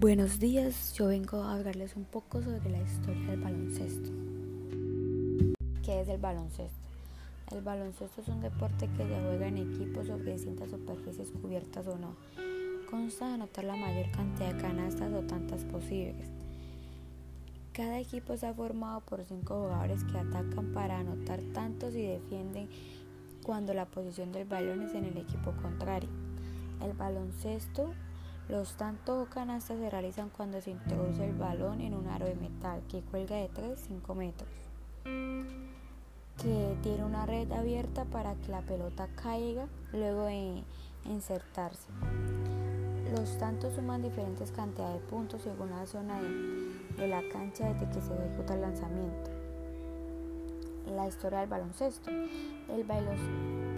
Buenos días, yo vengo a hablarles un poco sobre la historia del baloncesto. ¿Qué es el baloncesto? El baloncesto es un deporte que se juega en equipos sobre distintas superficies cubiertas o no. Consta de anotar la mayor cantidad de canastas o tantas posibles. Cada equipo está formado por cinco jugadores que atacan para anotar tantos y defienden cuando la posición del balón es en el equipo contrario. El baloncesto los tantos o canastas se realizan cuando se introduce el balón en un aro de metal que cuelga de 3-5 metros, que tiene una red abierta para que la pelota caiga luego de insertarse. Los tantos suman diferentes cantidades de puntos según la zona de, la cancha desde que se ejecuta el lanzamiento. La historia del baloncesto. El baloncesto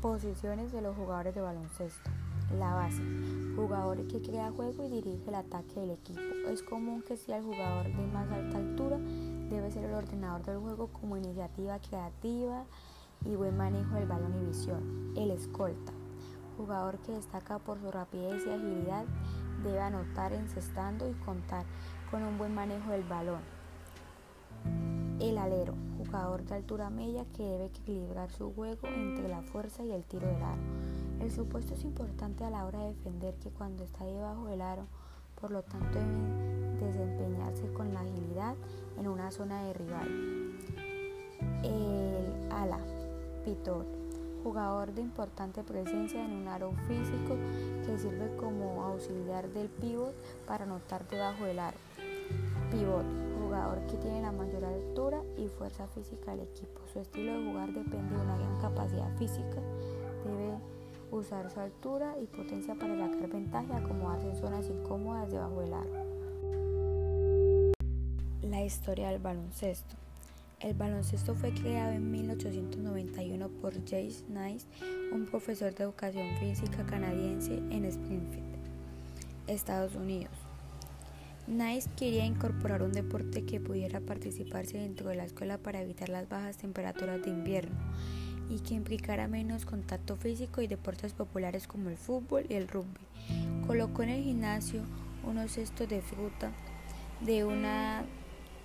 Posiciones de los jugadores de baloncesto. La base. Jugador que crea juego y dirige el ataque del equipo. Es común que sea el jugador de más alta altura, debe ser el ordenador del juego como iniciativa creativa y buen manejo del balón y visión. El escolta. Jugador que destaca por su rapidez y agilidad, debe anotar encestando y contar con un buen manejo del balón. El alero jugador de altura media que debe equilibrar su juego entre la fuerza y el tiro del aro. El supuesto es importante a la hora de defender que cuando está debajo del aro, por lo tanto debe desempeñarse con la agilidad en una zona de rival. El ala, pitor, jugador de importante presencia en un aro físico que sirve como auxiliar del pivot para anotar debajo del aro. Pivot, jugador que tiene la mayor y fuerza física del equipo. Su estilo de jugar depende de una gran capacidad física. Debe usar su altura y potencia para sacar ventaja y acomodarse en zonas incómodas debajo del aro. La historia del baloncesto. El baloncesto fue creado en 1891 por James Nice, un profesor de educación física canadiense en Springfield, Estados Unidos. Nice quería incorporar un deporte que pudiera participarse dentro de la escuela para evitar las bajas temperaturas de invierno y que implicara menos contacto físico y deportes populares como el fútbol y el rugby. Colocó en el gimnasio unos cestos de fruta de una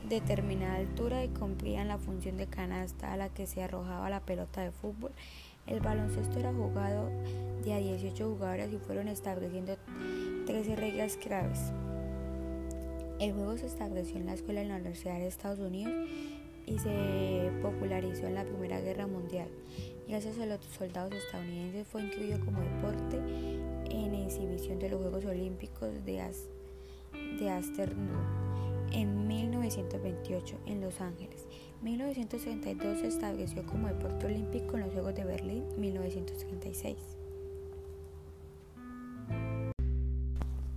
determinada altura y cumplían la función de canasta a la que se arrojaba la pelota de fútbol. El baloncesto era jugado de a 18 jugadores y fueron estableciendo 13 reglas claves. El juego se estableció en la escuela de la Universidad de Estados Unidos y se popularizó en la Primera Guerra Mundial. Gracias a los soldados estadounidenses fue incluido como deporte en exhibición de los Juegos Olímpicos de, Amsterdam en 1928 en Los Ángeles. 1932 se estableció como deporte olímpico en los Juegos de Berlín 1936.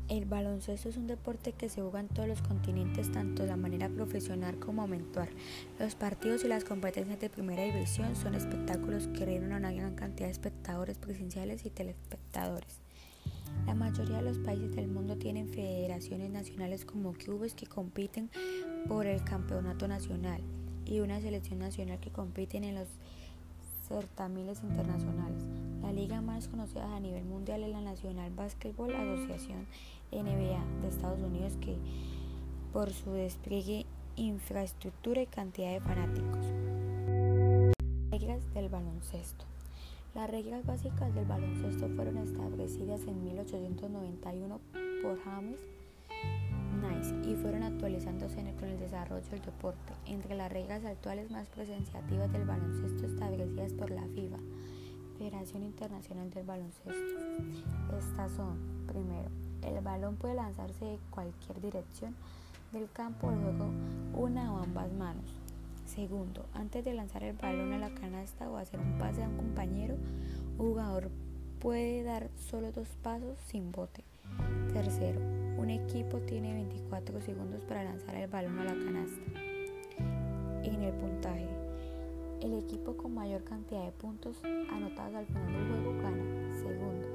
El baloncesto es un deporte que se juega en todos los continentes, tanto de manera profesional como mentual. Los partidos y las competencias de primera división son espectáculos que reúnen a una gran cantidad de espectadores presenciales y telespectadores. La mayoría de los países del mundo tienen federaciones nacionales como clubes que compiten por el campeonato nacional y una selección nacional que compiten en los certámenes internacionales. La liga más conocida a nivel mundial es la National Basketball Association NBA de Estados Unidos que por su despliegue, infraestructura y cantidad de fanáticos. Reglas del baloncesto. Las reglas básicas del baloncesto fueron establecidas en 1891 por James Nice y fueron actualizándose con el desarrollo del deporte. Entre las reglas actuales más presentativas del baloncesto establecidas por la FIBA, Federación Internacional del Baloncesto. Estas son, primero, el balón puede lanzarse de cualquier dirección del campo de juego una o ambas manos. Segundo, antes de lanzar el balón a la canasta o hacer un pase a un compañero, jugador puede dar solo dos pasos sin bote. Tercero, un equipo tiene 24 segundos para lanzar el balón a la canasta. En el puntaje, el equipo con mayor cantidad de puntos anotados al final del juego gana. Segundo,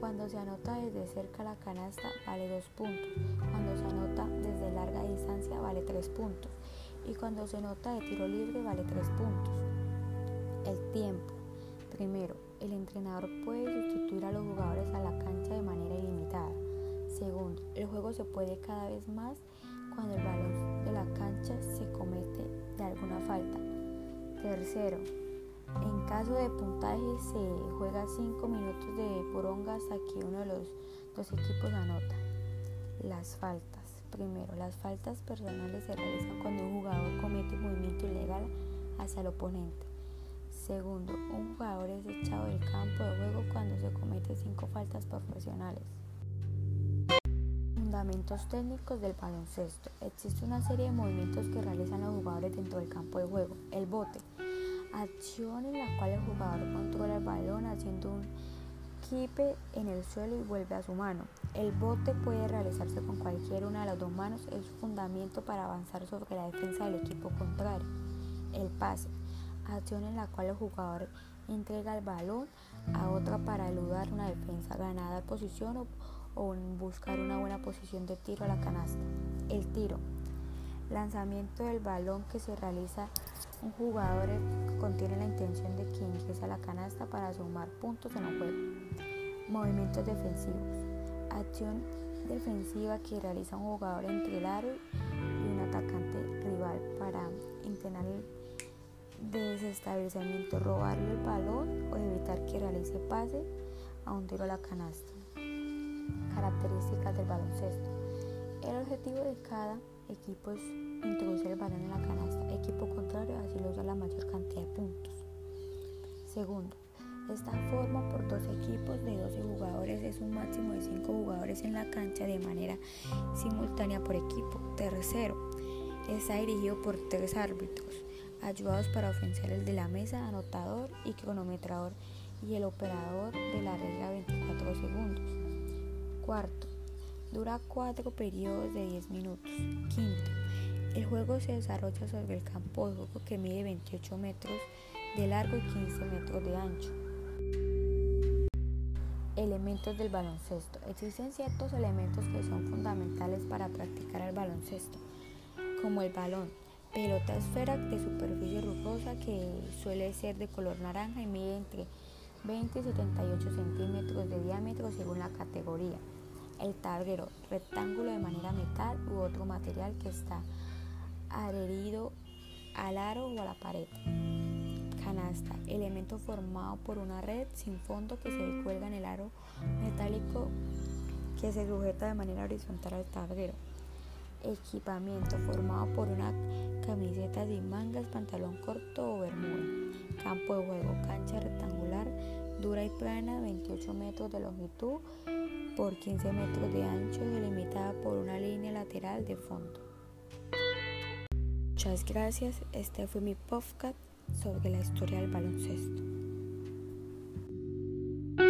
cuando se anota desde cerca la canasta vale 2 puntos. Cuando se anota desde larga distancia vale 3 puntos. Y cuando se anota de tiro libre vale 3 puntos. El tiempo. Primero, el entrenador puede sustituir a los jugadores a la cancha de manera ilimitada. Segundo, el juego se puede cada vez más cuando el balón de la cancha Tercero, en caso de puntaje se juega 5 minutos de poronga hasta que uno de los dos equipos anota. Las faltas. Primero, las faltas personales se realizan cuando un jugador comete un movimiento ilegal hacia el oponente. Segundo, un jugador es echado del campo de juego cuando se comete cinco faltas profesionales. Fundamentos técnicos del baloncesto. Existe una serie de movimientos que realizan los jugadores dentro del campo de juego. El bote. Acción en la cual el jugador controla el balón haciendo un kipe en el suelo y vuelve a su mano. El bote puede realizarse con cualquiera una de las dos manos, es fundamento para avanzar sobre la defensa del equipo contrario. El pase, acción en la cual el jugador entrega el balón a otra para eludar una defensa, ganar posición o, o buscar una buena posición de tiro a la canasta. El tiro, lanzamiento del balón que se realiza un jugador contiene la intención de que ingrese a la canasta para sumar puntos en el juego. Movimientos defensivos. Acción defensiva que realiza un jugador entre el aro y un atacante rival para entrenar el desestabilizamiento, robarle el balón o evitar que realice pase a un tiro a la canasta. Características del baloncesto. El objetivo de cada equipo es introducir el balón en la canasta, equipo contrario así logra la mayor cantidad de puntos. Segundo, esta forma por dos equipos de 12 jugadores es un máximo de 5 jugadores en la cancha de manera simultánea por equipo. Tercero, está dirigido por tres árbitros, ayudados para ofensar el de la mesa, anotador y cronometrador y el operador de la regla 24 segundos. Cuarto, dura cuatro periodos de 10 minutos. Quinto, el juego se desarrolla sobre el campo de juego que mide 28 metros de largo y 15 metros de ancho. Elementos del baloncesto. Existen ciertos elementos que son fundamentales para practicar el baloncesto, como el balón, pelota esfera de superficie rugosa que suele ser de color naranja y mide entre 20 y 78 centímetros de diámetro según la categoría. El tablero, rectángulo de manera metal u otro material que está adherido al aro o a la pared. Canasta, elemento formado por una red sin fondo que se cuelga en el aro metálico que se sujeta de manera horizontal al tablero. Equipamiento formado por una camiseta sin mangas, pantalón corto o bermuda. Campo de juego, cancha rectangular, dura y plana, 28 metros de longitud por 15 metros de ancho, delimitada por una línea lateral de fondo. Muchas gracias, este fue mi podcast sobre la historia del baloncesto.